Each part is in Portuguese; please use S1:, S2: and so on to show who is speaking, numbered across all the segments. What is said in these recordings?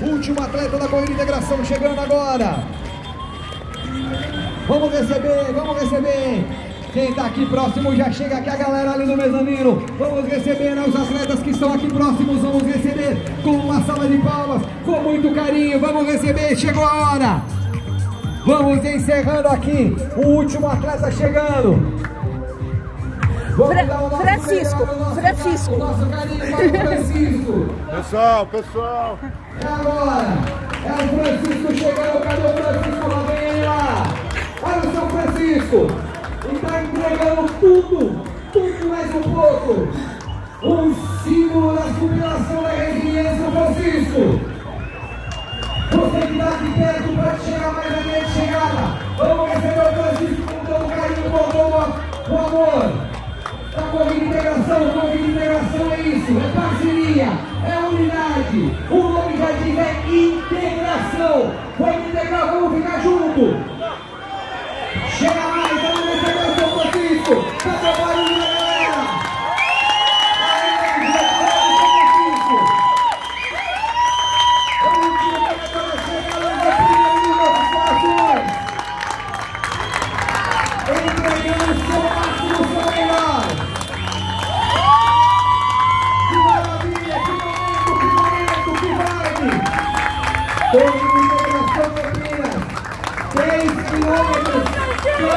S1: Último atleta da corrida integração chegando agora. Vamos receber, vamos receber. Quem está aqui próximo já chega aqui a galera ali no mezanino. Vamos receber né, os atletas que estão aqui próximos. Vamos receber com uma salva de palmas, com muito carinho. Vamos receber, chegou a hora. Vamos encerrando aqui. O último atleta chegando.
S2: Fra Francisco, Francisco.
S1: Nosso carinho Francisco.
S3: Pessoal, pessoal.
S1: É agora. É o Francisco chegando. Cadê o Francisco? Lá vem ele lá. Olha o São Francisco. E está entregando tudo. Tudo mais um pouco. Um símbolo da jubilação da resiliência, Francisco. Você que está aqui perto pode chegar mais à minha chegada. Vamos receber o Francisco com todo carinho, com todo o amor. É parceria, é unidade. O nome já diz é integração. Vamos integrar, vamos ficar junto. Corrida integração Campinas, 3 quilômetros, 3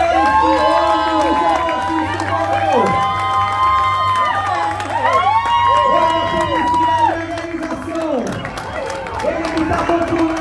S1: quilômetros, Francisco correu! Olha a felicidade e a organização! Ele está concluindo seus 10 quilômetros!